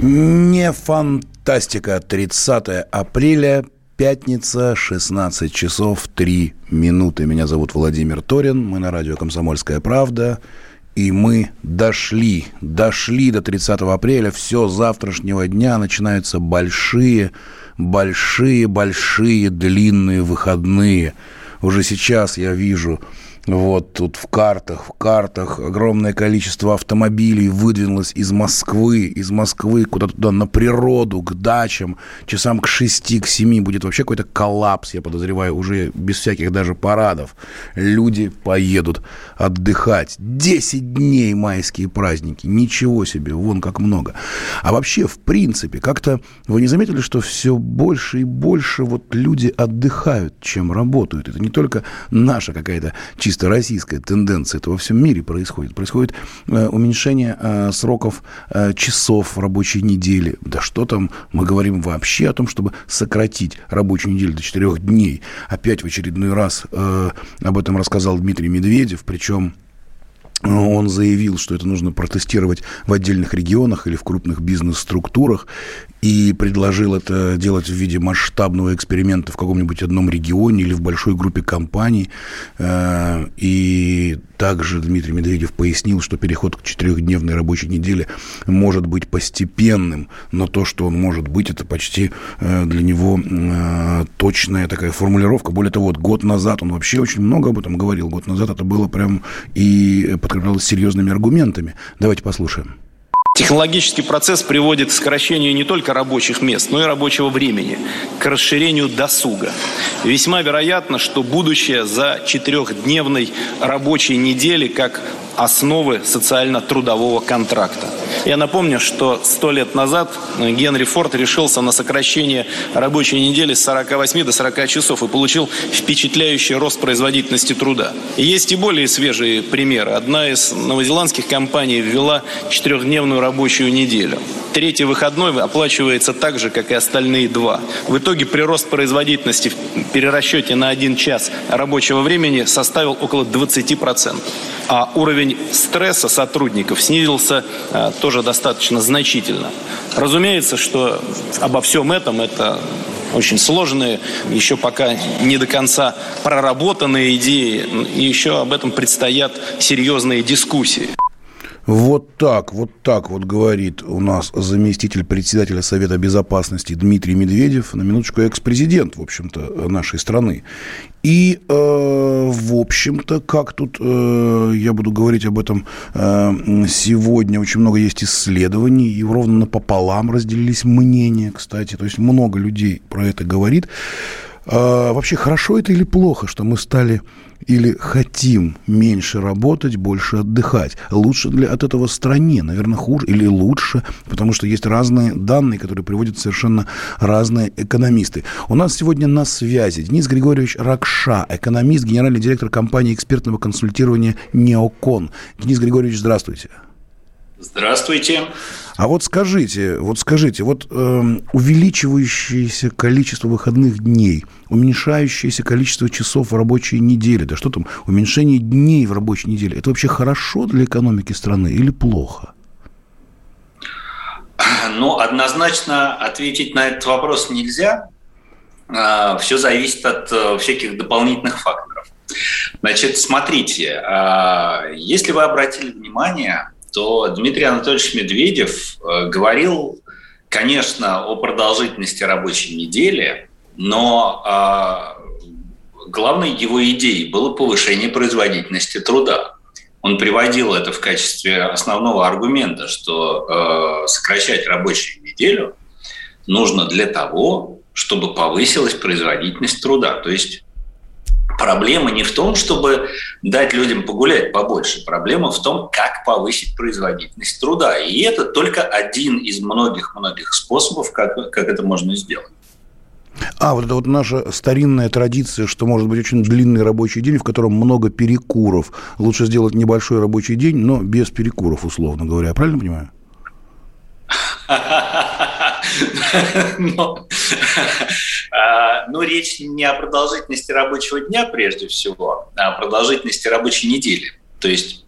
Не фантастика. 30 апреля, пятница, 16 часов 3 минуты. Меня зовут Владимир Торин. Мы на радио «Комсомольская правда». И мы дошли, дошли до 30 апреля. Все, завтрашнего дня начинаются большие, большие, большие длинные выходные. Уже сейчас я вижу вот тут в картах, в картах огромное количество автомобилей выдвинулось из Москвы, из Москвы куда-то туда на природу, к дачам, часам к 6, к 7 будет вообще какой-то коллапс, я подозреваю, уже без всяких даже парадов. Люди поедут отдыхать. 10 дней майские праздники, ничего себе, вон как много. А вообще, в принципе, как-то вы не заметили, что все больше и больше вот люди отдыхают, чем работают? Это не только наша какая-то чисто чисто российская тенденция, это во всем мире происходит. Происходит э, уменьшение э, сроков э, часов рабочей недели. Да что там, мы говорим вообще о том, чтобы сократить рабочую неделю до четырех дней. Опять в очередной раз об этом рассказал Дмитрий Медведев, причем он заявил, что это нужно протестировать в отдельных регионах или в крупных бизнес-структурах и предложил это делать в виде масштабного эксперимента в каком-нибудь одном регионе или в большой группе компаний. Э, и также Дмитрий Медведев пояснил, что переход к четырехдневной рабочей неделе может быть постепенным, но то, что он может быть, это почти э, для него э, точная такая формулировка. Более того, вот год назад он вообще очень много об этом говорил. Год назад это было прям и подкреплялось серьезными аргументами. Давайте послушаем. Технологический процесс приводит к сокращению не только рабочих мест, но и рабочего времени, к расширению досуга. Весьма вероятно, что будущее за четырехдневной рабочей недели как основы социально-трудового контракта. Я напомню, что сто лет назад Генри Форд решился на сокращение рабочей недели с 48 до 40 часов и получил впечатляющий рост производительности труда. есть и более свежие примеры. Одна из новозеландских компаний ввела четырехдневную рабочую неделю. Третий выходной оплачивается так же, как и остальные два. В итоге прирост производительности в перерасчете на один час рабочего времени составил около 20%. А уровень стресса сотрудников снизился а, тоже достаточно значительно. Разумеется, что обо всем этом это очень сложные, еще пока не до конца проработанные идеи, и еще об этом предстоят серьезные дискуссии. Вот так, вот так вот говорит у нас заместитель председателя Совета Безопасности Дмитрий Медведев, на минуточку экс-президент, в общем-то, нашей страны. И, э, в общем-то, как тут, э, я буду говорить об этом э, сегодня, очень много есть исследований, и ровно напополам разделились мнения, кстати, то есть много людей про это говорит. Э, вообще, хорошо это или плохо, что мы стали или хотим меньше работать, больше отдыхать? Лучше ли от этого стране? Наверное, хуже или лучше, потому что есть разные данные, которые приводят совершенно разные экономисты. У нас сегодня на связи Денис Григорьевич Ракша, экономист, генеральный директор компании экспертного консультирования «Неокон». Денис Григорьевич, здравствуйте. Здравствуйте. А вот скажите, вот скажите, вот э, увеличивающееся количество выходных дней, уменьшающееся количество часов в рабочей неделе, да что там, уменьшение дней в рабочей неделе, это вообще хорошо для экономики страны или плохо? Ну, однозначно ответить на этот вопрос нельзя. А, Все зависит от э, всяких дополнительных факторов. Значит, смотрите, а, если вы обратили внимание, то Дмитрий Анатольевич Медведев э, говорил, конечно, о продолжительности рабочей недели, но а, главной его идеей было повышение производительности труда. Он приводил это в качестве основного аргумента, что э, сокращать рабочую неделю нужно для того, чтобы повысилась производительность труда. То есть Проблема не в том, чтобы дать людям погулять побольше. Проблема в том, как повысить производительность труда. И это только один из многих-многих способов, как, как это можно сделать. А, вот это вот наша старинная традиция, что может быть очень длинный рабочий день, в котором много перекуров. Лучше сделать небольшой рабочий день, но без перекуров, условно говоря. Я правильно понимаю? Но, а, ну, речь не о продолжительности рабочего дня прежде всего, а о продолжительности рабочей недели. То есть,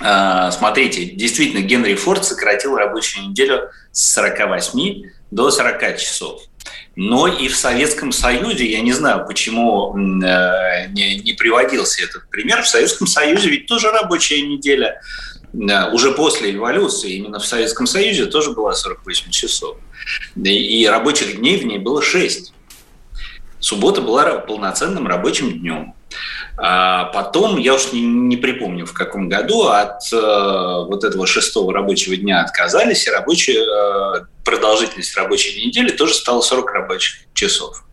а, смотрите, действительно, Генри Форд сократил рабочую неделю с 48 до 40 часов. Но и в Советском Союзе, я не знаю, почему э, не, не приводился этот пример, в Советском Союзе ведь тоже рабочая неделя уже после революции, именно в Советском Союзе тоже была 48 часов. И рабочих дней в ней было 6. Суббота была полноценным рабочим днем. А потом, я уж не, не припомню, в каком году, от э, вот этого шестого рабочего дня отказались, и рабочая, э, продолжительность рабочей недели тоже стала 40 рабочих часов.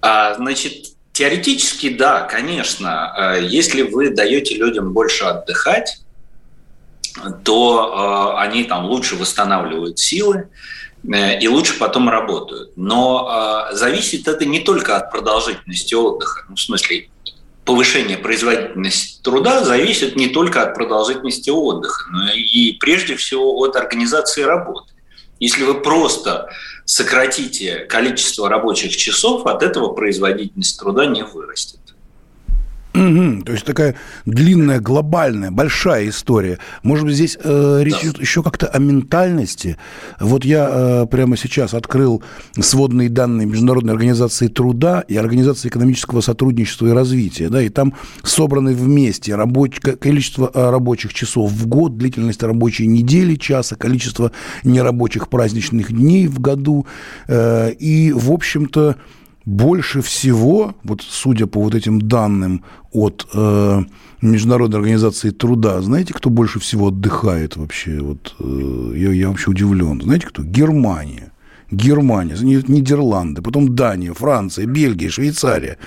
А, значит, теоретически, да, конечно, э, если вы даете людям больше отдыхать, то э, они там лучше восстанавливают силы э, и лучше потом работают. Но э, зависит это не только от продолжительности отдыха, ну, в смысле повышение производительности труда зависит не только от продолжительности отдыха, но и прежде всего от организации работы. Если вы просто сократите количество рабочих часов, от этого производительность труда не вырастет. То есть такая длинная, глобальная, большая история. Может быть, здесь э, речь да. идет еще как-то о ментальности. Вот я э, прямо сейчас открыл сводные данные Международной организации труда и Организации экономического сотрудничества и развития. Да, и там собраны вместе рабоч... количество э, рабочих часов в год, длительность рабочей недели часа, количество нерабочих праздничных дней в году. Э, и, в общем-то, больше всего, вот судя по вот этим данным от э, Международной организации труда, знаете, кто больше всего отдыхает вообще? Вот э, я, я вообще удивлен. Знаете, кто? Германия. Германия, Нидерланды, потом Дания, Франция, Бельгия, Швейцария.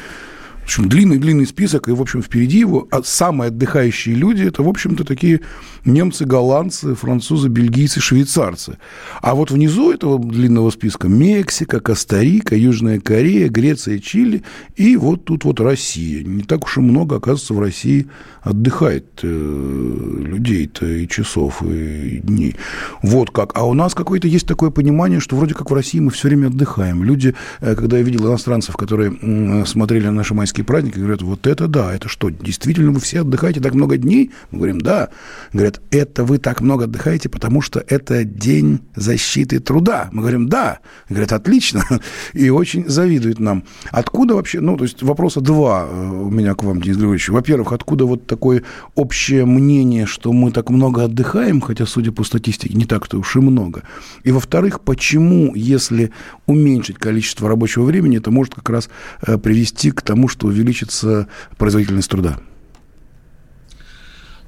В общем, длинный-длинный список, и, в общем, впереди его а самые отдыхающие люди – это, в общем-то, такие немцы, голландцы, французы, бельгийцы, швейцарцы. А вот внизу этого длинного списка Мексика, Коста-Рика, Южная Корея, Греция, Чили и вот тут вот Россия. Не так уж и много, оказывается, в России отдыхает э, людей-то и часов, и дней. Вот как. А у нас какое-то есть такое понимание, что вроде как в России мы все время отдыхаем. Люди, э, когда я видел иностранцев, которые смотрели на наши майские праздники, говорят, вот это да, это что, действительно вы все отдыхаете так много дней? Мы говорим, да. Говорят, это вы так много отдыхаете, потому что это день защиты труда. Мы говорим, да. Говорят, отлично. И очень завидуют нам. Откуда вообще, ну, то есть вопроса два э, у меня к вам, Денис Григорьевич. Во-первых, откуда вот такое общее мнение, что мы так много отдыхаем, хотя, судя по статистике, не так-то уж и много. И во-вторых, почему, если уменьшить количество рабочего времени, это может как раз э, привести к тому, что увеличится производительность труда?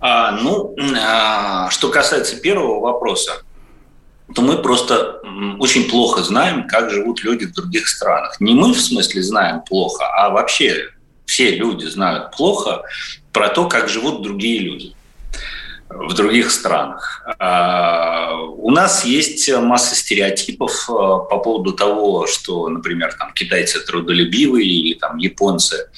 А, ну, а, что касается первого вопроса, то мы просто очень плохо знаем, как живут люди в других странах. Не мы в смысле знаем плохо, а вообще все люди знают плохо про то, как живут другие люди в других странах. А, у нас есть масса стереотипов э, по поводу того, что, например, там, китайцы трудолюбивые или там, японцы,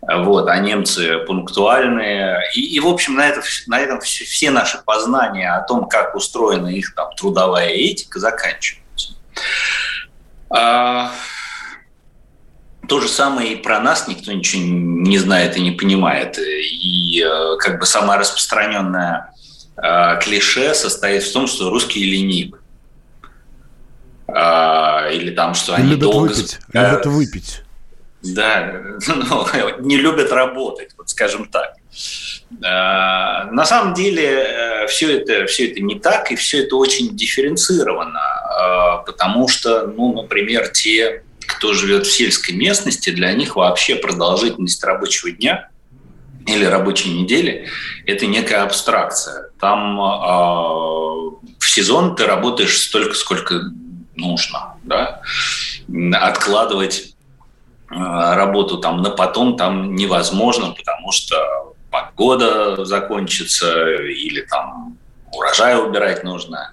вот, а немцы пунктуальные. И, и в общем, на, это, на этом все, наши познания о том, как устроена их там, трудовая этика, заканчиваются. А, то же самое и про нас никто ничего не знает и не понимает. И как бы самая распространенная клише состоит в том, что русские ленивы. Э, или там, что они любят долго... Выпить, любят выпить. Да, ну, не любят работать, вот скажем так. Э, на самом деле э, все это, все это не так, и все это очень дифференцировано, потому что, ну, например, те, кто живет в сельской местности, для них вообще продолжительность рабочего дня или рабочей недели – это некая абстракция. Там э, в сезон ты работаешь столько, сколько нужно. Да? Откладывать работу там на потом там невозможно, потому что погода закончится или там урожай убирать нужно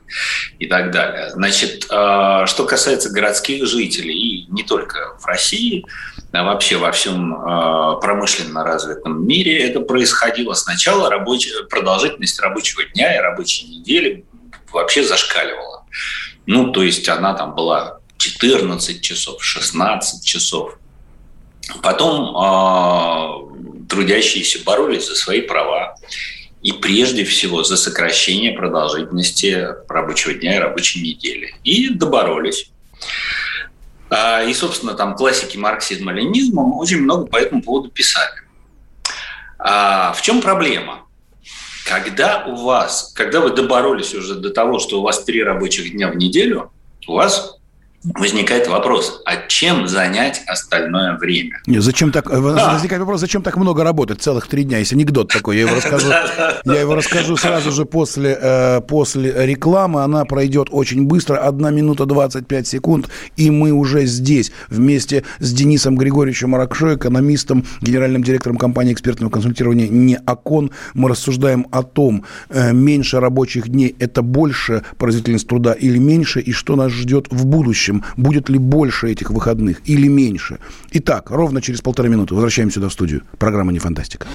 и так далее. Значит, э, что касается городских жителей, и не только в России, а вообще во всем э, промышленно развитом мире это происходило. Сначала рабочая, продолжительность рабочего дня и рабочей недели вообще зашкаливала. Ну, то есть она там была 14 часов, 16 часов. Потом э, трудящиеся боролись за свои права и прежде всего за сокращение продолжительности рабочего дня и рабочей недели. И доборолись. А, и, собственно, там классики марксизма, ленизма очень много по этому поводу писали. А в чем проблема? Когда у вас, когда вы доборолись уже до того, что у вас три рабочих дня в неделю, у вас возникает вопрос, а чем занять остальное время? Нет, зачем так, а. возникает вопрос, зачем так много работать целых три дня? Есть анекдот такой, я его расскажу, я его расскажу сразу же после, э, после рекламы. Она пройдет очень быстро, одна минута 25 секунд, и мы уже здесь вместе с Денисом Григорьевичем Аракшо, экономистом, генеральным директором компании экспертного консультирования «Неокон». Мы рассуждаем о том, э, меньше рабочих дней – это больше производительность труда или меньше, и что нас ждет в будущем будущем, будет ли больше этих выходных или меньше. Итак, ровно через полторы минуты возвращаемся сюда в студию. Программа «Не фантастика».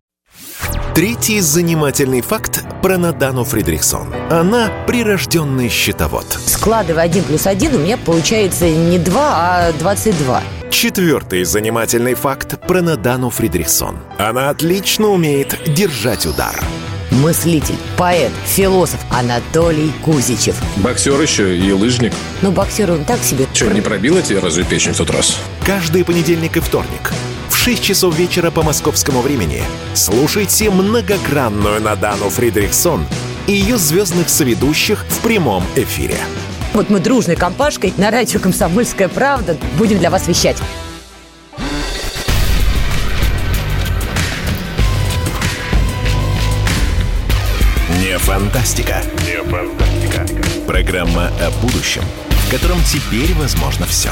Третий занимательный факт про Надану Фридрихсон. Она прирожденный счетовод. Складывая один плюс один, у меня получается не 2, а 22. Четвертый занимательный факт про Надану Фридрихсон. Она отлично умеет держать удар мыслитель, поэт, философ Анатолий Кузичев. Боксер еще и лыжник. Ну, боксер он так себе. Что, не пробила тебе разве печень в тот раз? Каждый понедельник и вторник в 6 часов вечера по московскому времени слушайте многогранную Надану Фридрихсон и ее звездных соведущих в прямом эфире. Вот мы дружной компашкой на радио «Комсомольская правда» будем для вас вещать. Не фантастика. Не фантастика. Программа о будущем, в котором теперь возможно все.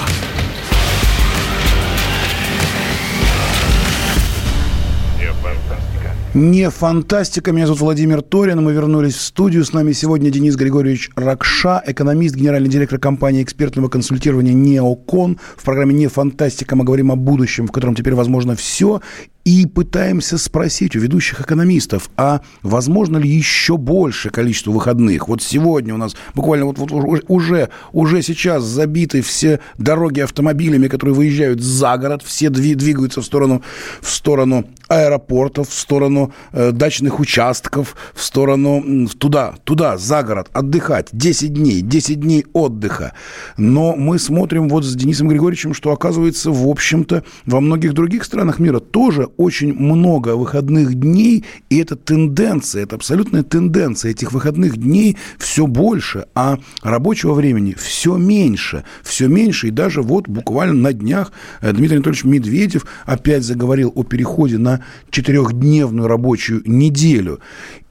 Не фантастика. Меня зовут Владимир Торин. Мы вернулись в студию. С нами сегодня Денис Григорьевич Ракша, экономист, генеральный директор компании экспертного консультирования «Неокон». В программе «Не фантастика» мы говорим о будущем, в котором теперь возможно все и пытаемся спросить у ведущих экономистов, а возможно ли еще больше количество выходных? Вот сегодня у нас буквально вот, вот уже, уже сейчас забиты все дороги автомобилями, которые выезжают за город, все двигаются в сторону, в сторону аэропортов, в сторону э, дачных участков, в сторону туда, туда, за город, отдыхать. 10 дней, 10 дней отдыха. Но мы смотрим вот с Денисом Григорьевичем, что оказывается, в общем-то, во многих других странах мира тоже очень много выходных дней, и это тенденция, это абсолютная тенденция. Этих выходных дней все больше, а рабочего времени все меньше, все меньше. И даже вот буквально на днях э, Дмитрий Анатольевич Медведев опять заговорил о переходе на четырехдневную рабочую неделю.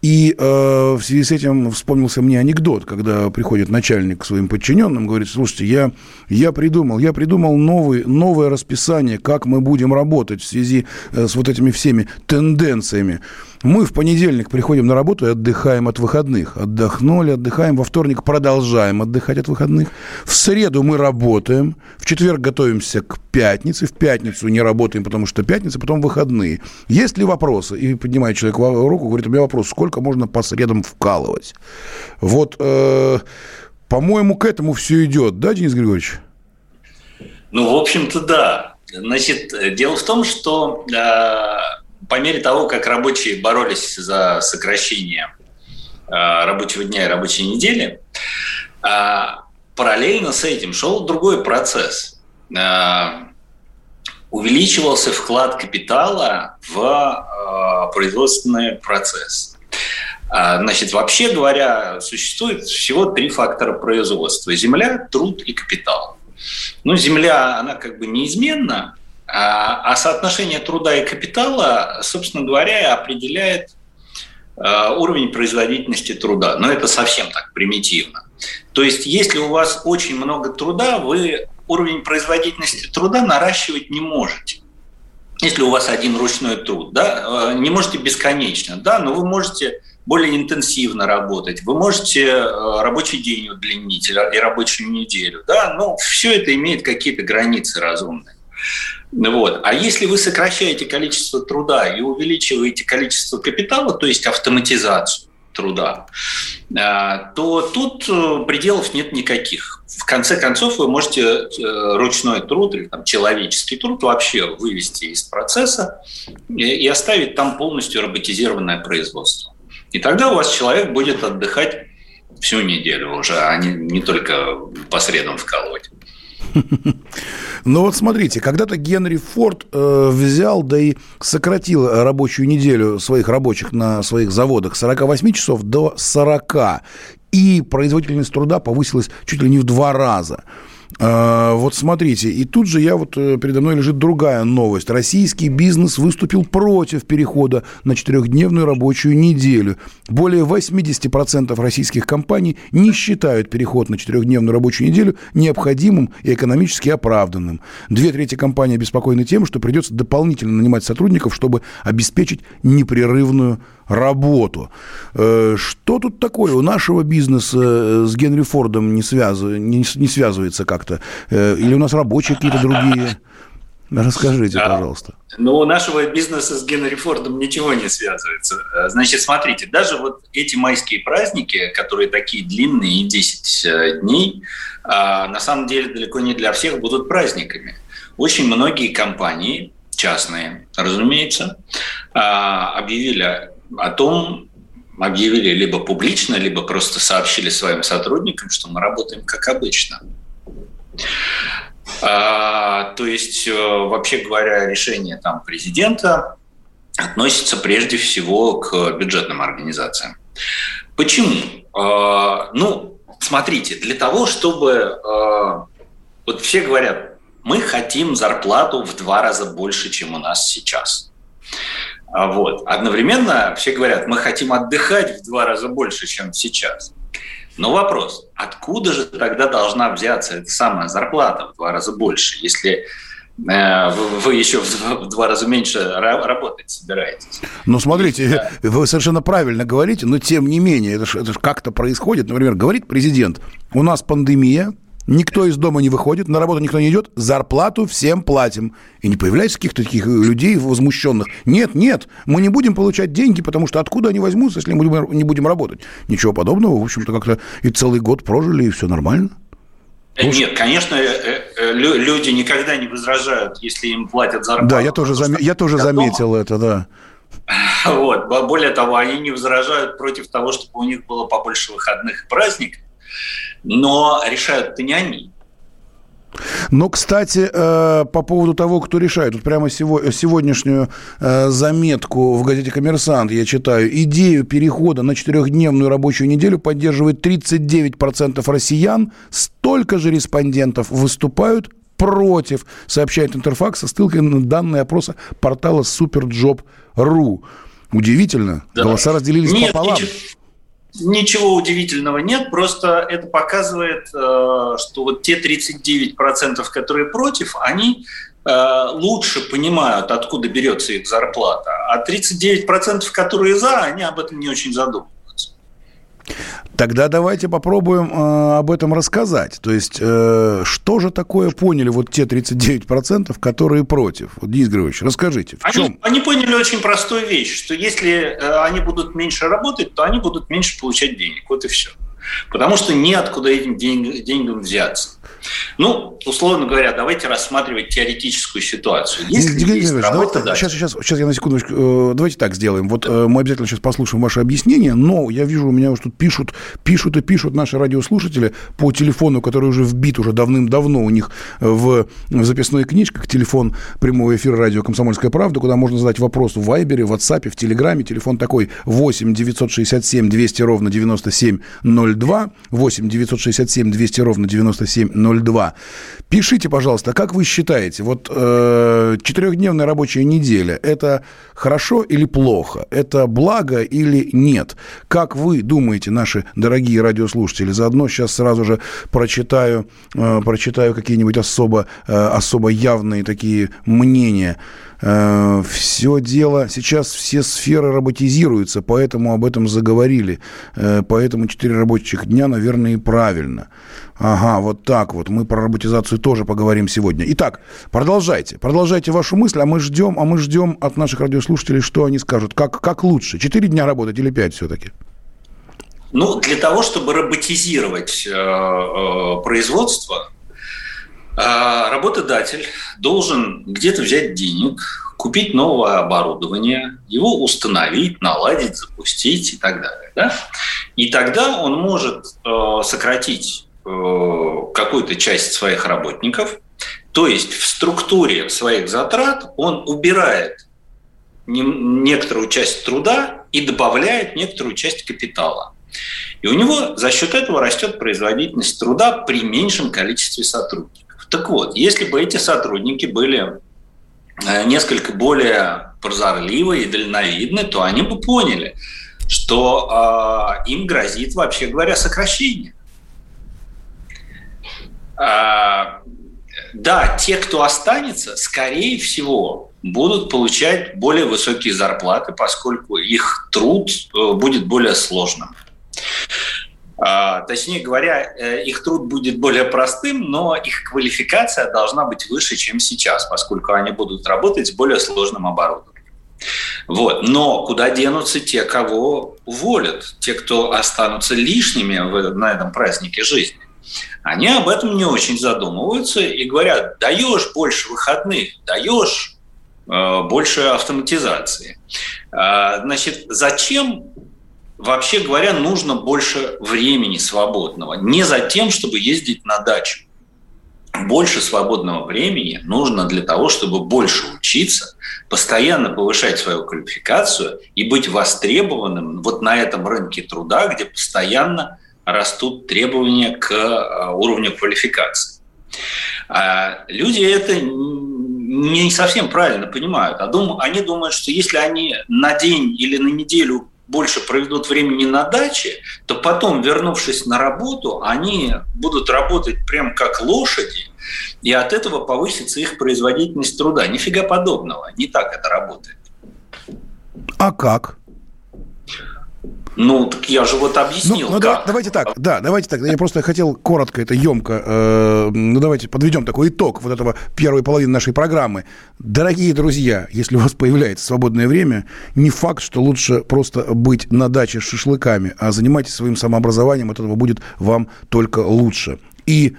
И э, в связи с этим вспомнился мне анекдот, когда приходит начальник к своим подчиненным, говорит, слушайте, я, я придумал, я придумал новый, новое расписание, как мы будем работать в связи э, с вот этими всеми тенденциями. Мы в понедельник приходим на работу и отдыхаем от выходных. Отдохнули, отдыхаем. Во вторник продолжаем отдыхать от выходных. В среду мы работаем. В четверг готовимся к пятнице. В пятницу не работаем, потому что пятница, потом выходные. Есть ли вопросы? И поднимает человек руку, говорит, у меня вопрос, сколько можно по средам вкалывать? Вот, э, по-моему, к этому все идет, да, Денис Григорьевич? Ну, в общем-то, да. Значит, дело в том, что э, по мере того, как рабочие боролись за сокращение э, рабочего дня и рабочей недели, э, параллельно с этим шел другой процесс. Э, увеличивался вклад капитала в производственный процесс. Значит, вообще говоря, существует всего три фактора производства. Земля, труд и капитал. Ну, земля, она как бы неизменна, а, а соотношение труда и капитала, собственно говоря, определяет а, уровень производительности труда. Но это совсем так примитивно. То есть, если у вас очень много труда, вы уровень производительности труда наращивать не можете. если у вас один ручной труд, да, не можете бесконечно, да, но вы можете более интенсивно работать, вы можете рабочий день удлинить и рабочую неделю, да, но все это имеет какие-то границы разумные. Вот. А если вы сокращаете количество труда и увеличиваете количество капитала, то есть автоматизацию труда, э, то тут э, пределов нет никаких. В конце концов, вы можете э, ручной труд или там, человеческий труд вообще вывести из процесса и оставить там полностью роботизированное производство. И тогда у вас человек будет отдыхать всю неделю уже, а не, не только по средам вкалывать. Ну вот смотрите, когда-то Генри Форд э, взял, да и сократил рабочую неделю своих рабочих на своих заводах с 48 часов до 40. И производительность труда повысилась чуть ли не в два раза. А, вот смотрите, и тут же я вот э, передо мной лежит другая новость. Российский бизнес выступил против перехода на четырехдневную рабочую неделю. Более 80% российских компаний не считают переход на четырехдневную рабочую неделю необходимым и экономически оправданным. Две трети компаний обеспокоены тем, что придется дополнительно нанимать сотрудников, чтобы обеспечить непрерывную. Э, что тут такое? У нашего бизнеса э, с Генри Фордом не, связ... не, не связывается как-то? Э, или у нас рабочие какие-то другие? Расскажите, пожалуйста. Ну, у нашего бизнеса с Генри Фордом ничего не связывается. Значит, смотрите, даже вот эти майские праздники, которые такие длинные, 10 дней, на самом деле далеко не для всех будут праздниками. Очень многие компании, частные, разумеется, объявили о том объявили либо публично, либо просто сообщили своим сотрудникам, что мы работаем как обычно. А, то есть, э, вообще говоря, решение там, президента относится прежде всего к бюджетным организациям. Почему? А, ну, смотрите, для того, чтобы... А, вот все говорят, мы хотим зарплату в два раза больше, чем у нас сейчас. А вот. Одновременно все говорят, мы хотим отдыхать в два раза больше, чем сейчас. Но вопрос, откуда же тогда должна взяться эта самая зарплата в два раза больше, если э, вы еще в два раза меньше работать собираетесь. Ну, смотрите, да. вы совершенно правильно говорите, но тем не менее, это же как-то происходит. Например, говорит президент, у нас пандемия, Никто из дома не выходит, на работу никто не идет, зарплату всем платим. И не появляется каких-то таких людей возмущенных. Нет, нет, мы не будем получать деньги, потому что откуда они возьмутся, если мы не будем работать? Ничего подобного, в общем-то, как-то и целый год прожили, и все нормально. Э, нет, конечно, э, э, люди никогда не возражают, если им платят зарплату. Да, я тоже, зам... я тоже заметил дома. это, да. Вот. Более того, они не возражают против того, чтобы у них было побольше выходных и праздников но решают-то не они. Но, кстати, э, по поводу того, кто решает, вот прямо сегодняшнюю э, заметку в газете «Коммерсант» я читаю. Идею перехода на четырехдневную рабочую неделю поддерживает 39% россиян, столько же респондентов выступают против, сообщает Интерфакс со ссылкой на данные опроса портала superjob.ru. Удивительно. Да. Голоса разделились Нет, пополам. Ничего, Ничего удивительного нет, просто это показывает, э, что вот те 39%, которые против, они э, лучше понимают, откуда берется их зарплата, а 39%, которые за, они об этом не очень задумываются. Тогда давайте попробуем э, об этом рассказать. То есть, э, что же такое поняли вот те 39%, которые против? Вот, Денис Григорьевич, расскажите, в они, чем? Они поняли очень простую вещь, что если э, они будут меньше работать, то они будут меньше получать денег. Вот и все. Потому что неоткуда этим деньг, деньгам взяться. Ну, условно говоря, давайте рассматривать теоретическую ситуацию. Если Дмитрий есть работа, давайте, сейчас, сейчас, сейчас я на секундочку, э, давайте так сделаем. Вот э, мы обязательно сейчас послушаем ваше объяснение, но я вижу, у меня уже тут пишут, пишут и пишут наши радиослушатели по телефону, который уже вбит уже давным-давно у них в, в записной книжках, телефон прямого эфира радио «Комсомольская правда», куда можно задать вопрос в Вайбере, в WhatsApp, в Телеграме. Телефон такой 8 967 200 ровно 9702, 8 967 200 ровно 9702. Пишите, пожалуйста, как вы считаете, вот э, четырехдневная рабочая неделя – это хорошо или плохо? Это благо или нет? Как вы думаете, наши дорогие радиослушатели? Заодно сейчас сразу же прочитаю, э, прочитаю какие-нибудь особо, э, особо явные такие мнения. Э, все дело, сейчас все сферы роботизируются, поэтому об этом заговорили. Э, поэтому 4 рабочих дня, наверное, и правильно. Ага, вот так вот. Мы про роботизацию тоже поговорим сегодня. Итак, продолжайте. Продолжайте вашу мысль, а мы ждем, а мы ждем от наших радиослушателей, что они скажут. Как, как лучше? Четыре дня работать или пять все-таки? Ну, для того, чтобы роботизировать э, э, производство, э, работодатель должен где-то взять денег, купить новое оборудование, его установить, наладить, запустить и так далее. Да? И тогда он может э, сократить какую-то часть своих работников, то есть в структуре своих затрат он убирает некоторую часть труда и добавляет некоторую часть капитала. И у него за счет этого растет производительность труда при меньшем количестве сотрудников. Так вот, если бы эти сотрудники были э, несколько более прозорливы и дальновидны, то они бы поняли, что э, им грозит, вообще говоря, сокращение. Э, да, те, кто останется, скорее всего, будут получать более высокие зарплаты, поскольку их труд э, будет более сложным. А, точнее говоря, э, их труд будет более простым, но их квалификация должна быть выше, чем сейчас, поскольку они будут работать с более сложным оборудованием. Вот. Но куда денутся те, кого уволят, те, кто останутся лишними на этом празднике жизни? Они об этом не очень задумываются и говорят, даешь больше выходных, даешь э, больше автоматизации. Э, значит, зачем вообще говоря, нужно больше времени свободного. Не за тем, чтобы ездить на дачу. Больше свободного времени нужно для того, чтобы больше учиться, постоянно повышать свою квалификацию и быть востребованным вот на этом рынке труда, где постоянно растут требования к э, уровню квалификации. А люди это не совсем правильно понимают. А дум, они думают, что если они на день или на неделю больше проведут времени на даче, то потом, вернувшись на работу, они будут работать прям как лошади, и от этого повысится их производительность труда. Нифига подобного, не так это работает. А как? Ну, так я же вот объяснил. Ну, ну да, давайте так, да, давайте так. Я просто хотел коротко, это емко, э, ну давайте подведем такой итог вот этого первой половины нашей программы. Дорогие друзья, если у вас появляется свободное время, не факт, что лучше просто быть на даче с шашлыками, а занимайтесь своим самообразованием, от этого будет вам только лучше. И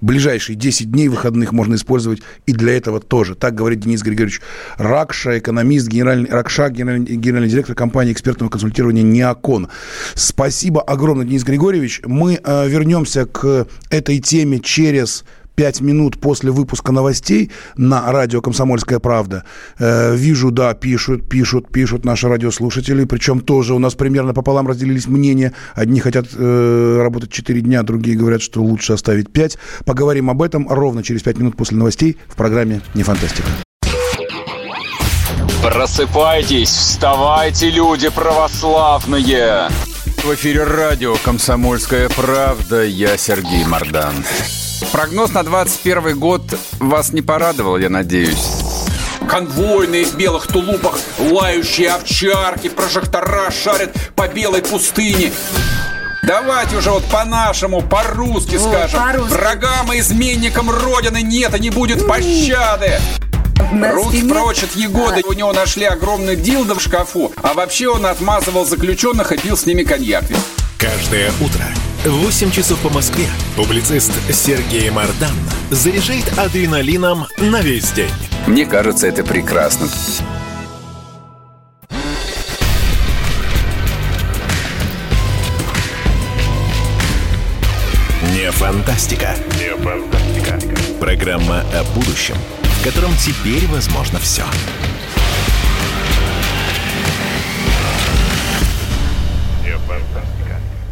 ближайшие 10 дней выходных можно использовать и для этого тоже. Так говорит Денис Григорьевич Ракша, экономист, генеральный, Ракша, генеральный, генеральный директор компании экспертного консультирования «Неокон». Спасибо огромное, Денис Григорьевич. Мы э, вернемся к этой теме через пять минут после выпуска новостей на радио «Комсомольская правда». Э, вижу, да, пишут, пишут, пишут наши радиослушатели, причем тоже у нас примерно пополам разделились мнения. Одни хотят э, работать 4 дня, другие говорят, что лучше оставить 5. Поговорим об этом ровно через 5 минут после новостей в программе «Не фантастика». Просыпайтесь, вставайте, люди православные! В эфире радио «Комсомольская правда». Я Сергей Мордан. Прогноз на 21 год вас не порадовал, я надеюсь. Конвойные в белых тулупах, лающие овчарки, прожектора шарят по белой пустыне. Давайте уже вот по-нашему, по-русски скажем. По Врагам и изменникам Родины нет и не будет пощады. Руки прочь от Егоды. У него нашли огромный дилдо в шкафу. А вообще он отмазывал заключенных и пил с ними коньяк. Каждое утро 8 часов по Москве публицист Сергей Мардан заряжает адреналином на весь день. Мне кажется, это прекрасно. Не фантастика. Не фантастика. Программа о будущем, в котором теперь возможно все.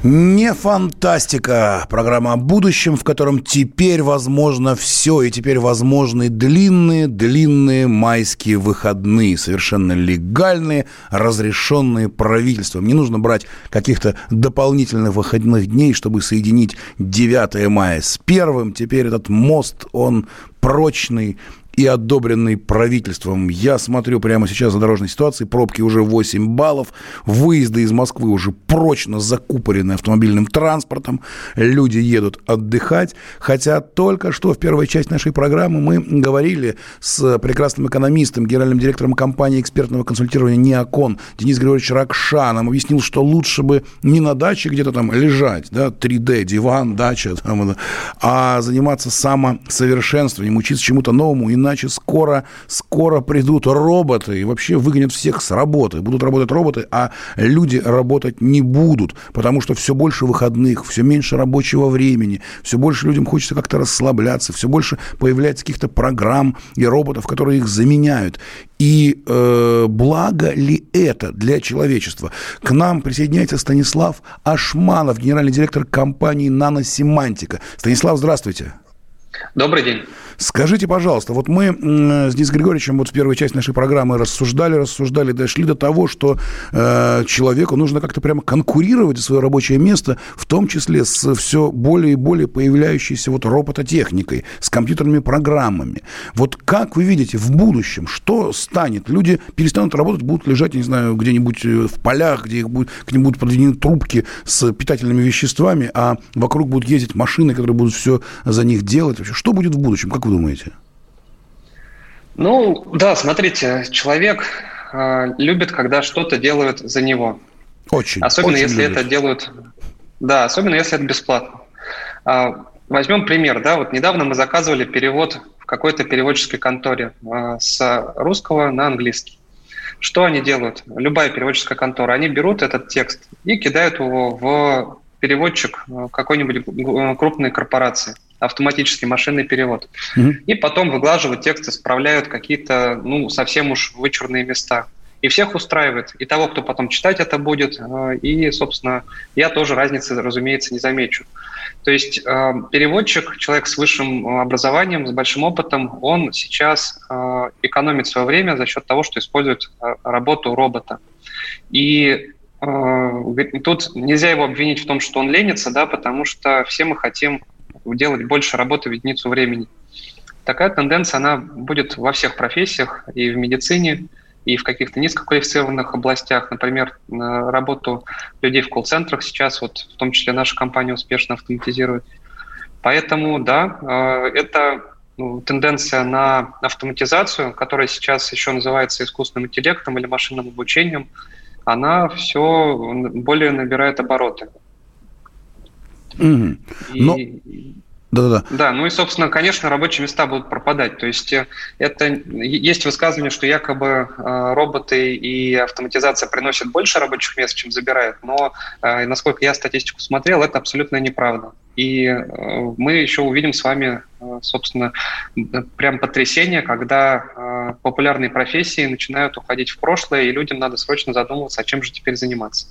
Не фантастика. Программа о будущем, в котором теперь возможно все. И теперь возможны длинные-длинные майские выходные. Совершенно легальные, разрешенные правительством. Не нужно брать каких-то дополнительных выходных дней, чтобы соединить 9 мая с первым. Теперь этот мост, он прочный, и одобренный правительством. Я смотрю прямо сейчас за дорожной ситуацией, пробки уже 8 баллов, выезды из Москвы уже прочно закупорены автомобильным транспортом, люди едут отдыхать, хотя только что в первой части нашей программы мы говорили с прекрасным экономистом, генеральным директором компании экспертного консультирования «Неокон» Денис Григорьевич Ракшаном, объяснил, что лучше бы не на даче где-то там лежать, да, 3D, диван, дача, там, а заниматься самосовершенствованием, учиться чему-то новому и иначе скоро, скоро придут роботы и вообще выгонят всех с работы. Будут работать роботы, а люди работать не будут, потому что все больше выходных, все меньше рабочего времени, все больше людям хочется как-то расслабляться, все больше появляется каких-то программ и роботов, которые их заменяют. И э, благо ли это для человечества? К нам присоединяется Станислав Ашманов, генеральный директор компании «Наносемантика». Станислав, здравствуйте. Добрый день. Скажите, пожалуйста, вот мы с Денисом Григорьевичем вот в первой части нашей программы рассуждали, рассуждали, дошли до того, что э, человеку нужно как-то прямо конкурировать за свое рабочее место, в том числе с все более и более появляющейся вот робототехникой, с компьютерными программами. Вот как вы видите в будущем, что станет? Люди перестанут работать, будут лежать, не знаю, где-нибудь э, в полях, где их будет, к ним будут подведены трубки с питательными веществами, а вокруг будут ездить машины, которые будут все за них делать. Что будет в будущем? Как вы думаете? Ну, да, смотрите, человек э, любит, когда что-то делают за него. Очень. Особенно очень если любит. это делают, да, особенно если это бесплатно. А, возьмем пример, да, вот недавно мы заказывали перевод в какой-то переводческой конторе а, с русского на английский. Что они делают? Любая переводческая контора, они берут этот текст и кидают его в переводчик э, какой-нибудь э, крупной корпорации автоматический машинный перевод. Мгм. И потом выглаживают текст, исправляют какие-то, ну, совсем уж вычурные места. И всех устраивает. И того, кто потом читать это будет, э, и, собственно, я тоже разницы, разумеется, не замечу. То есть переводчик, человек с высшим образованием, с большим опытом, он сейчас экономит свое время за счет того, что использует работу робота. И тут нельзя его обвинить в том, что он ленится, да, потому что все мы хотим делать больше работы в единицу времени. Такая тенденция, она будет во всех профессиях, и в медицине, и в каких-то низкоквалифицированных областях, например, на работу людей в колл-центрах сейчас, вот в том числе наша компания успешно автоматизирует. Поэтому, да, э, это ну, тенденция на автоматизацию, которая сейчас еще называется искусственным интеллектом или машинным обучением, она все более набирает обороты. Мгм. И- Но- Да-да-да. Да, ну и, собственно, конечно, рабочие места будут пропадать. То есть э, это есть высказывание, что якобы э, роботы и автоматизация приносят больше рабочих мест, чем забирают. Но, э, насколько я статистику смотрел, это абсолютно неправда. И э, мы еще увидим с вами, э, собственно, прям потрясение, когда э, популярные профессии начинают уходить в прошлое, и людям надо срочно задумываться, а чем же теперь заниматься.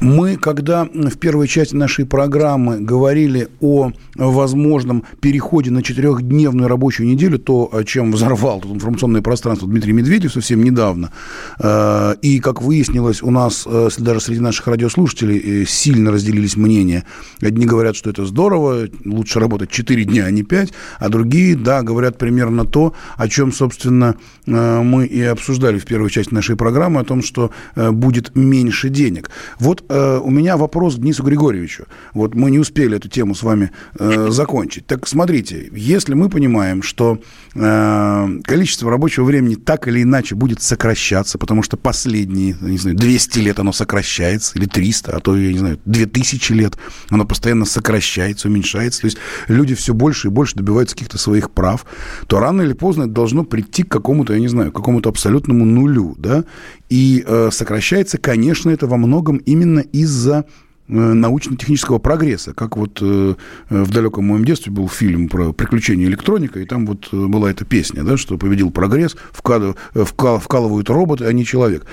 Мы, когда в первой части нашей программы говорили о возможном переходе на четырехдневную рабочую неделю, то, чем взорвал тут информационное пространство Дмитрий Медведев совсем недавно, э, и, как выяснилось, у нас э, даже среди наших радиослушателей э, сильно разделились мнения. Одни говорят, что это здорово, лучше работать 4 дня, а не 5, а другие, да, говорят примерно то, о чем, собственно, э, мы и обсуждали в первой части нашей программы, о том, что э, будет меньше денег. Вот э, у меня вопрос к Денису Григорьевичу. Вот мы не успели эту тему с вами э, закончить. Так смотрите, если мы понимаем, что э, количество рабочего времени так или иначе будет сокращаться, потому что последние, не знаю, 200 лет оно сокращается, или 300, а то, я не знаю, 2000 лет оно постоянно сокращается, уменьшается, то есть люди все больше и больше добиваются каких-то своих прав, то рано или поздно это должно прийти к какому-то, я не знаю, к какому-то абсолютному нулю, да, и э, сокращается, конечно, это во многом именно из-за э, научно-технического прогресса. Как вот э, в далеком моем детстве был фильм про приключения электроника, и там вот э, была эта песня, да, что победил прогресс, вкал- э, вкал- вкалывают роботы, а не человек.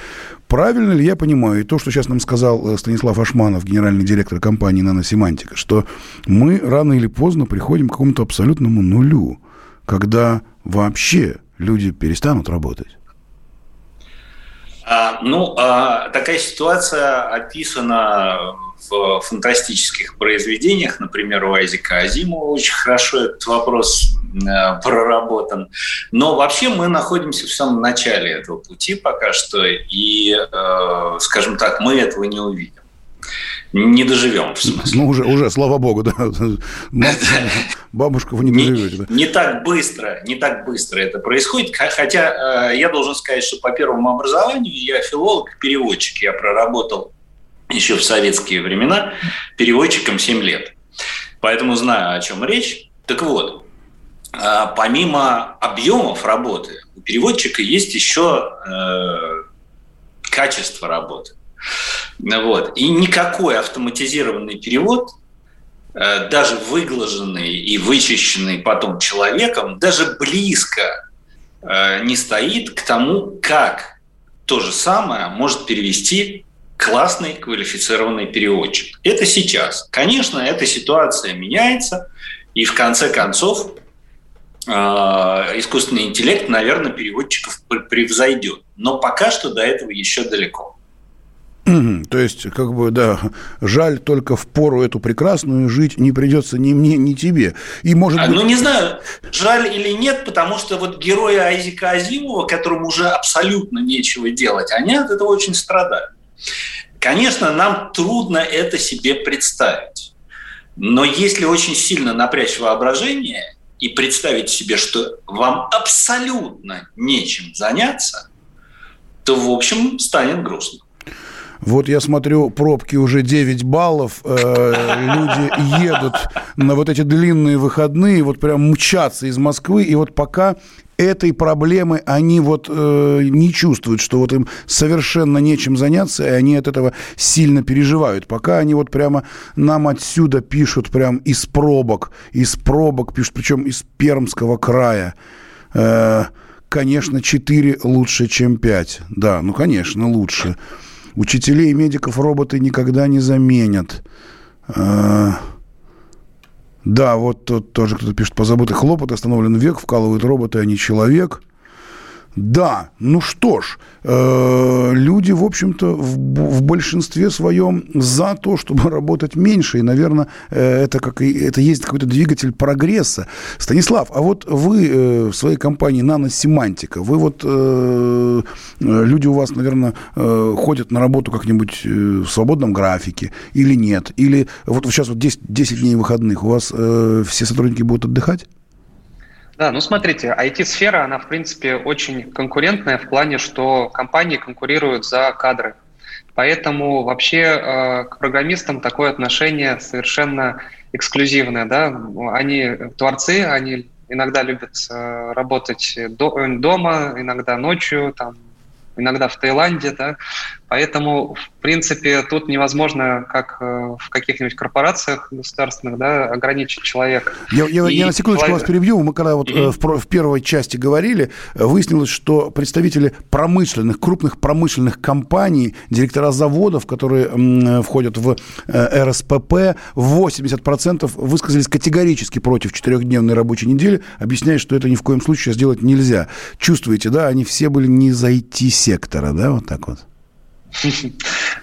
Правильно ли я понимаю и то, что сейчас нам сказал э, Станислав Ашманов, генеральный директор компании «Наносемантика», что мы рано или поздно приходим к какому-то абсолютному нулю, когда вообще люди перестанут работать? А, ну, а, такая ситуация описана в фантастических произведениях, например, у Айзека Азимова очень хорошо этот вопрос э, проработан. Но вообще мы находимся в самом начале этого пути пока что, и, э, скажем так, мы этого не увидим. Не доживем, в смысле. Ну, уже, уже, слава богу, да. Бабушка, вы не доживете. Да. Не, так быстро, не так быстро это происходит. Хотя э, я должен сказать, что по первому образованию я филолог-переводчик. Я проработал еще в советские времена переводчиком 7 лет. Поэтому знаю, о чем речь. Так вот, а, помимо объемов работы, у переводчика есть еще э, качество работы. Вот. И никакой автоматизированный перевод, э, даже выглаженный и вычищенный потом человеком, даже близко э, не стоит к тому, как то же самое может перевести классный квалифицированный переводчик. Это сейчас. Конечно, эта ситуация меняется, и в конце концов э, искусственный интеллект, наверное, переводчиков превзойдет. Но пока что до этого еще далеко. То есть, как бы, да, жаль, только в пору эту прекрасную жить не придется ни мне, ни тебе. И может а, быть... Ну, не знаю, жаль или нет, потому что вот герои Айзека Азимова, которым уже абсолютно нечего делать, они от этого очень страдают. Конечно, нам трудно это себе представить. Но если очень сильно напрячь воображение и представить себе, что вам абсолютно нечем заняться, то, в общем, станет грустно. Вот я смотрю, пробки уже 9 баллов, э, люди едут на вот эти длинные выходные, вот прям мчатся из Москвы, и вот пока этой проблемы они вот э, не чувствуют, что вот им совершенно нечем заняться, и они от этого сильно переживают. Пока они вот прямо нам отсюда пишут, прям из пробок, из пробок пишут, причем из Пермского края. Э, конечно, 4 лучше, чем 5. Да, ну, конечно, лучше. Учителей и медиков роботы никогда не заменят. А, да, вот тут тоже кто-то пишет, позабытый хлопот, остановлен век, вкалывают роботы, а не человек – да, ну что ж, э, люди, в общем-то, в, в большинстве своем за то, чтобы работать меньше, и, наверное, э, это, как, это есть какой-то двигатель прогресса. Станислав, а вот вы э, в своей компании «Наносемантика», вы вот, э, люди у вас, наверное, э, ходят на работу как-нибудь э, в свободном графике или нет? Или вот сейчас вот 10, 10 дней выходных, у вас э, все сотрудники будут отдыхать? Да, ну смотрите, IT-сфера, она в принципе очень конкурентная в плане, что компании конкурируют за кадры. Поэтому вообще э, к программистам такое отношение совершенно эксклюзивное. Да? Они творцы, они иногда любят э, работать до, дома, иногда ночью, там, иногда в Таиланде, да, поэтому, в принципе, тут невозможно, как э, в каких-нибудь корпорациях государственных, да, ограничить человека. Я, я, я на секундочку человек... вас перебью. Мы когда вот mm-hmm. в, в первой части говорили, э, выяснилось, что представители промышленных, крупных промышленных компаний, директора заводов, которые м, входят в э, РСПП, 80% высказались категорически против четырехдневной рабочей недели, объясняя, что это ни в коем случае сделать нельзя. Чувствуете, да, они все были не зайти сектора, да, вот так вот?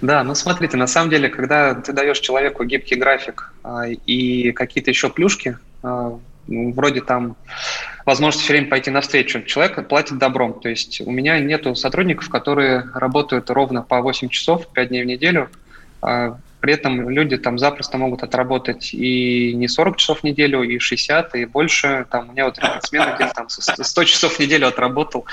Да, ну смотрите, на самом деле, когда ты даешь человеку гибкий график а, и какие-то еще плюшки, а, ну, вроде там возможность все время пойти навстречу, человек платит добром. То есть у меня нету сотрудников, которые работают ровно по 8 часов, 5 дней в неделю, а, при этом люди там запросто могут отработать и не 40 часов в неделю, и 60, и больше. Там у меня вот рекордсмен один там 100 часов в неделю отработал.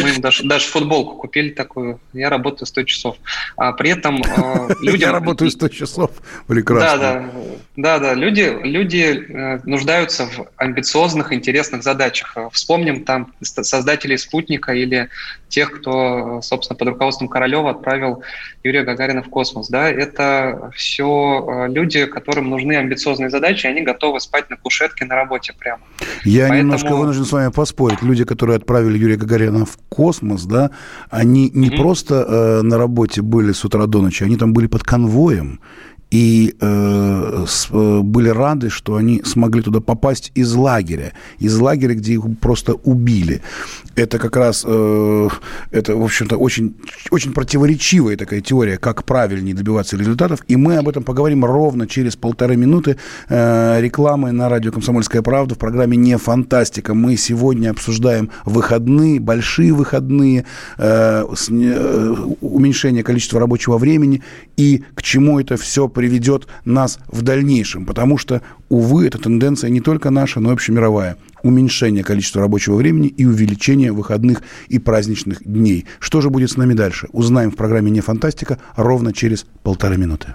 Мы им даже, даже футболку купили такую. Я работаю 100 часов. А при этом э, людям... Я работаю 100 часов. Прекрасно. Да, да. Да, да. Люди, люди э, нуждаются в амбициозных, интересных задачах. Вспомним там создателей спутника или тех, кто, собственно, под руководством Королева отправил Юрия Гагарина в космос. Да, это все э, люди, которым нужны амбициозные задачи, и они готовы спать на кушетке на работе прямо. Я Поэтому... немножко вынужден с вами поспорить. Люди, которые отправили Юрия Гагарина в космос, да, они не mm-hmm. просто э, на работе были с утра до ночи, они там были под конвоем и э, с, э, были рады, что они смогли туда попасть из лагеря, из лагеря, где их просто убили. Это как раз, э, это, в общем-то, очень, очень противоречивая такая теория, как правильнее добиваться результатов, и мы об этом поговорим ровно через полторы минуты э, рекламы на радио «Комсомольская правда» в программе «Не фантастика». Мы сегодня обсуждаем выходные, большие выходные, э, с, э, уменьшение количества рабочего времени и к чему это все приведет нас в дальнейшем. Потому что, увы, эта тенденция не только наша, но и общемировая. Уменьшение количества рабочего времени и увеличение выходных и праздничных дней. Что же будет с нами дальше? Узнаем в программе «Не фантастика» ровно через полторы минуты.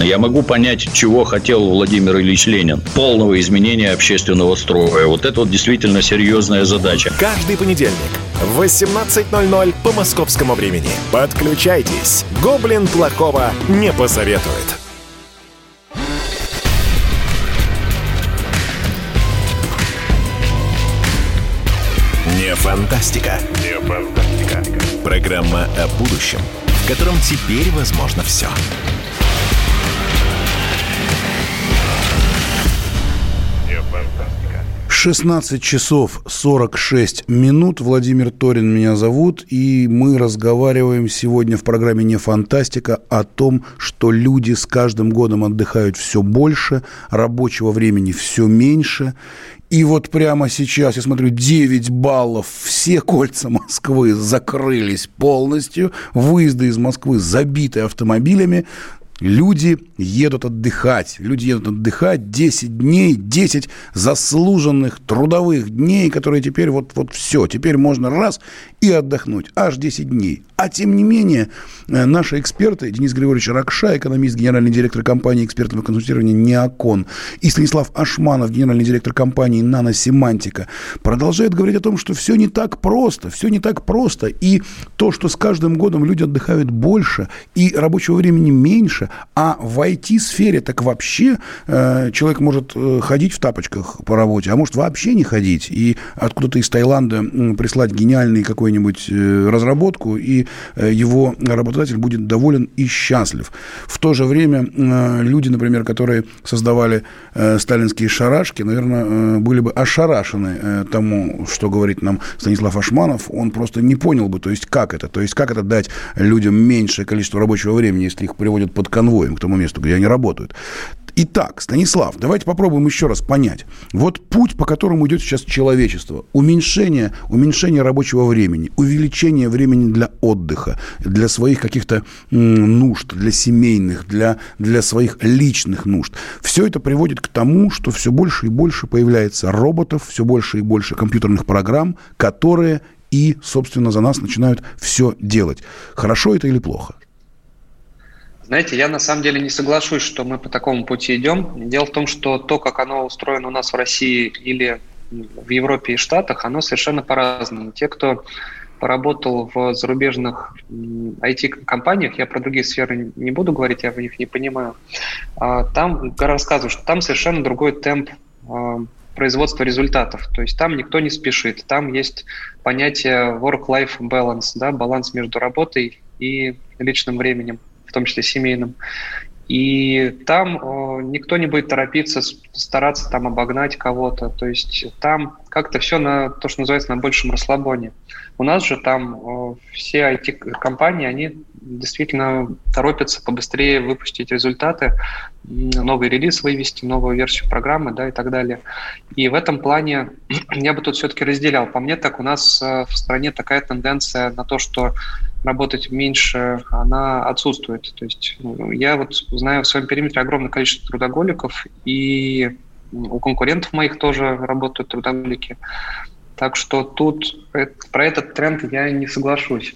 Я могу понять, чего хотел Владимир Ильич Ленин. Полного изменения общественного строя. Вот это вот действительно серьезная задача. Каждый понедельник в 18.00 по московскому времени. Подключайтесь. Гоблин плохого не посоветует. Не фантастика. Не фантастика. Программа о будущем, в котором теперь возможно все. 16 часов 46 минут. Владимир Торин меня зовут. И мы разговариваем сегодня в программе «Не фантастика» о том, что люди с каждым годом отдыхают все больше, рабочего времени все меньше. И вот прямо сейчас, я смотрю, 9 баллов, все кольца Москвы закрылись полностью, выезды из Москвы забиты автомобилями, Люди едут отдыхать. Люди едут отдыхать 10 дней, 10 заслуженных трудовых дней, которые теперь вот, вот все. Теперь можно раз и отдохнуть. Аж 10 дней. А тем не менее, э, наши эксперты, Денис Григорьевич Ракша, экономист, генеральный директор компании экспертного консультирования «Неокон», и Станислав Ашманов, генеральный директор компании «Наносемантика», продолжают говорить о том, что все не так просто, все не так просто. И то, что с каждым годом люди отдыхают больше, и рабочего времени меньше, а в IT-сфере так вообще э, человек может э, ходить в тапочках по работе, а может вообще не ходить, и откуда-то из Таиланда прислать гениальный какой-нибудь э, разработку, и его работодатель будет доволен и счастлив. В то же время э, люди, например, которые создавали э, сталинские шарашки, наверное, были бы ошарашены тому, что говорит нам Станислав Ашманов. Он просто не понял бы, то есть как это, то есть как это дать людям меньшее количество рабочего времени, если их приводят под конвоем к тому месту, где они работают. Итак, Станислав, давайте попробуем еще раз понять. Вот путь, по которому идет сейчас человечество. Уменьшение, уменьшение рабочего времени, увеличение времени для отдыха, для своих каких-то нужд, для семейных, для, для своих личных нужд. Все это приводит к тому, что все больше и больше появляется роботов, все больше и больше компьютерных программ, которые и, собственно, за нас начинают все делать. Хорошо это или плохо? Знаете, я на самом деле не соглашусь, что мы по такому пути идем. Дело в том, что то, как оно устроено у нас в России или в Европе и Штатах, оно совершенно по-разному. Те, кто поработал в зарубежных IT-компаниях, я про другие сферы не буду говорить, я в них не понимаю, а, там рассказываю, что там совершенно другой темп а, производства результатов. То есть там никто не спешит. Там есть понятие work-life balance, да, баланс между работой и личным временем в том числе семейным. И там э, никто не будет торопиться, стараться там обогнать кого-то. То есть там как-то все на то, что называется, на большем расслабоне. У нас же там э, все IT-компании, они действительно торопятся побыстрее выпустить результаты, новый релиз вывести, новую версию программы да, и так далее. И в этом плане я бы тут все-таки разделял. По мне так у нас э, в стране такая тенденция на то, что работать меньше, она отсутствует. То есть ну, я вот знаю в своем периметре огромное количество трудоголиков, и у конкурентов моих тоже работают трудоголики. Так что тут про этот тренд я не соглашусь.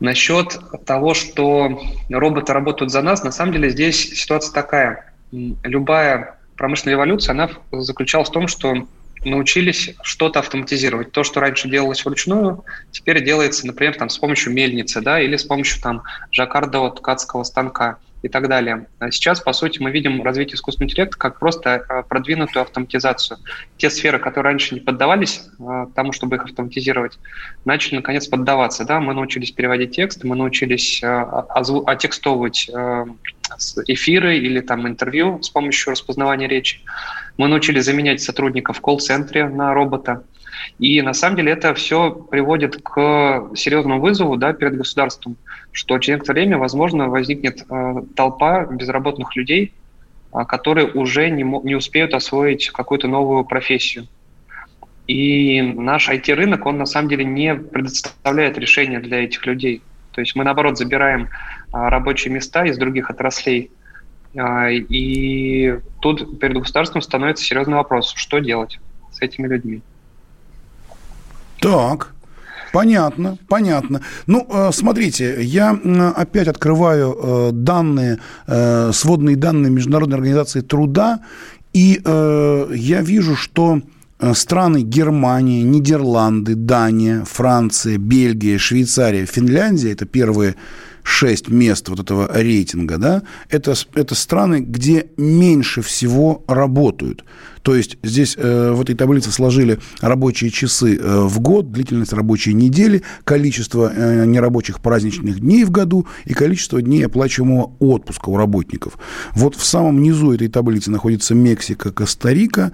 Насчет того, что роботы работают за нас, на самом деле здесь ситуация такая. Любая промышленная революция, она заключалась в том, что научились что-то автоматизировать. То, что раньше делалось вручную, теперь делается, например, там, с помощью мельницы да, или с помощью там, жаккардового ткацкого станка и так далее. А сейчас, по сути, мы видим развитие искусственного интеллекта как просто а, продвинутую автоматизацию. Те сферы, которые раньше не поддавались а, тому, чтобы их автоматизировать, начали, наконец, поддаваться. Да? Мы научились переводить текст, мы научились отекстовывать эфиры или там интервью с помощью распознавания речи. Мы научились заменять сотрудников в колл-центре на робота. И на самом деле это все приводит к серьезному вызову да, перед государством, что через некоторое время, возможно, возникнет э, толпа безработных людей, э, которые уже не, не успеют освоить какую-то новую профессию. И наш IT-рынок, он на самом деле не предоставляет решения для этих людей. То есть мы, наоборот, забираем а, рабочие места из других отраслей. А, и тут перед государством становится серьезный вопрос, что делать с этими людьми. Так, Понятно, понятно. Ну, э, смотрите, я опять открываю э, данные, э, сводные данные Международной организации труда, и я вижу, что страны Германия, Нидерланды, Дания, Франция, Бельгия, Швейцария, Финляндия – это первые шесть мест вот этого рейтинга, да, это, это страны, где меньше всего работают. То есть здесь э, в этой таблице сложили рабочие часы э, в год, длительность рабочей недели, количество э, нерабочих праздничных дней в году и количество дней оплачиваемого отпуска у работников. Вот в самом низу этой таблицы находится Мексика, Коста-Рика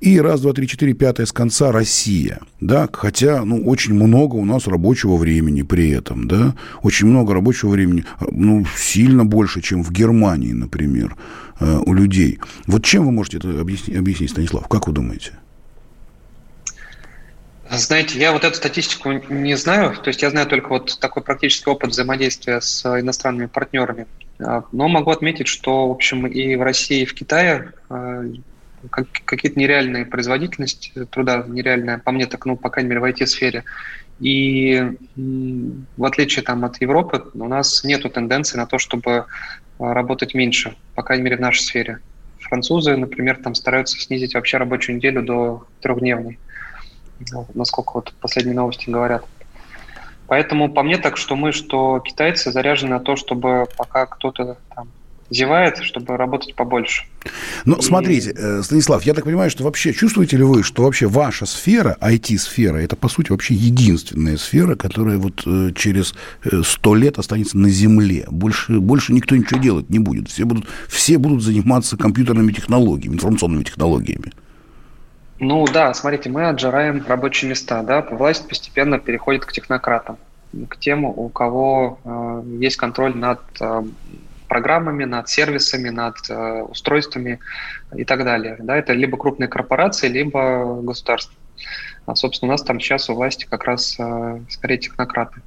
и раз, два, три, четыре, пятое с конца Россия, да, хотя, ну, очень много у нас рабочего времени при этом, да, очень много рабочего времени, ну, сильно больше, чем в Германии, например, э, у людей. Вот чем вы можете это объяснить, объяснить Станислав, как вы думаете? Знаете, я вот эту статистику не знаю, то есть я знаю только вот такой практический опыт взаимодействия с иностранными партнерами. А, но могу отметить, что, в общем, и в России, и в Китае э, как, какие-то нереальные производительность труда, нереальная, по мне так, ну, по крайней мере, в IT-сфере. И в отличие там, от Европы, у нас нет тенденции на то, чтобы а, работать меньше, по крайней мере, в нашей сфере. Французы, например, там стараются снизить вообще рабочую неделю до трехдневной, насколько вот последние новости говорят. Поэтому по мне так, что мы, что китайцы заряжены на то, чтобы пока кто-то там зевает, чтобы работать побольше. Ну, и... смотрите, э, Станислав, я так понимаю, что вообще чувствуете ли вы, что вообще ваша сфера, IT-сфера, это, по сути, вообще единственная сфера, которая вот э, через э, сто лет останется на Земле. Больше, больше никто ничего делать не будет. Все будут, все будут заниматься компьютерными технологиями, информационными технологиями. Ну да, смотрите, мы отжираем рабочие места, да, власть постепенно переходит к технократам, к тем, у кого э, есть контроль над э, программами, над сервисами, над э, устройствами и так далее. Да, это либо крупные корпорации, либо государство. А, собственно, у нас там сейчас у власти как раз э, скорее технократы.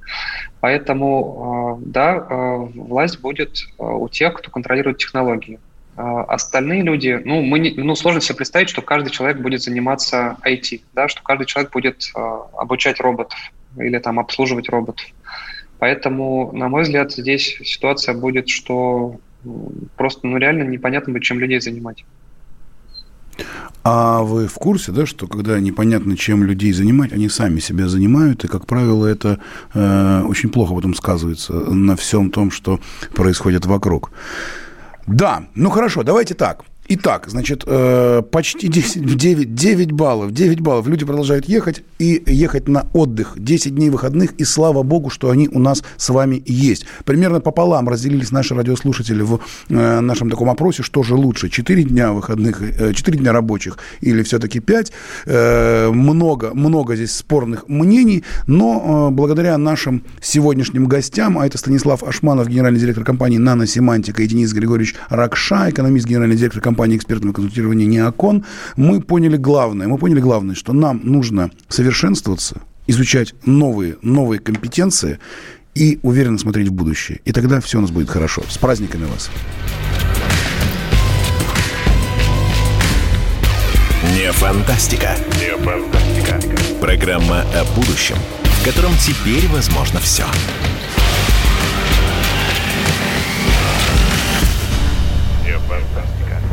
Поэтому, э, да, э, власть будет э, у тех, кто контролирует технологии. Э, остальные люди, ну, мы не, ну, сложно себе представить, что каждый человек будет заниматься IT, да, что каждый человек будет э, обучать роботов или там обслуживать роботов. Поэтому, на мой взгляд, здесь ситуация будет, что просто ну, реально непонятно будет, чем людей занимать. А вы в курсе, да, что когда непонятно, чем людей занимать, они сами себя занимают, и, как правило, это э, очень плохо потом сказывается на всем том, что происходит вокруг. Да, ну хорошо, давайте так. Итак, значит, э, почти 10, 9, 9 баллов. 9 баллов. Люди продолжают ехать и ехать на отдых. 10 дней выходных, и слава богу, что они у нас с вами есть. Примерно пополам разделились наши радиослушатели в э, нашем таком опросе, что же лучше, 4 дня выходных, 4 э, дня рабочих или все-таки 5. Много, много здесь спорных мнений, но благодаря нашим сегодняшним гостям, а это Станислав Ашманов, генеральный директор компании «Наносемантика», и Денис Григорьевич Ракша, экономист, генеральный директор компании компании экспертного консультирования «Неокон», мы поняли главное. Мы поняли главное, что нам нужно совершенствоваться, изучать новые, новые компетенции и уверенно смотреть в будущее. И тогда все у нас будет хорошо. С праздниками вас! Не фантастика. Не фантастика. Программа о будущем, в котором теперь возможно все.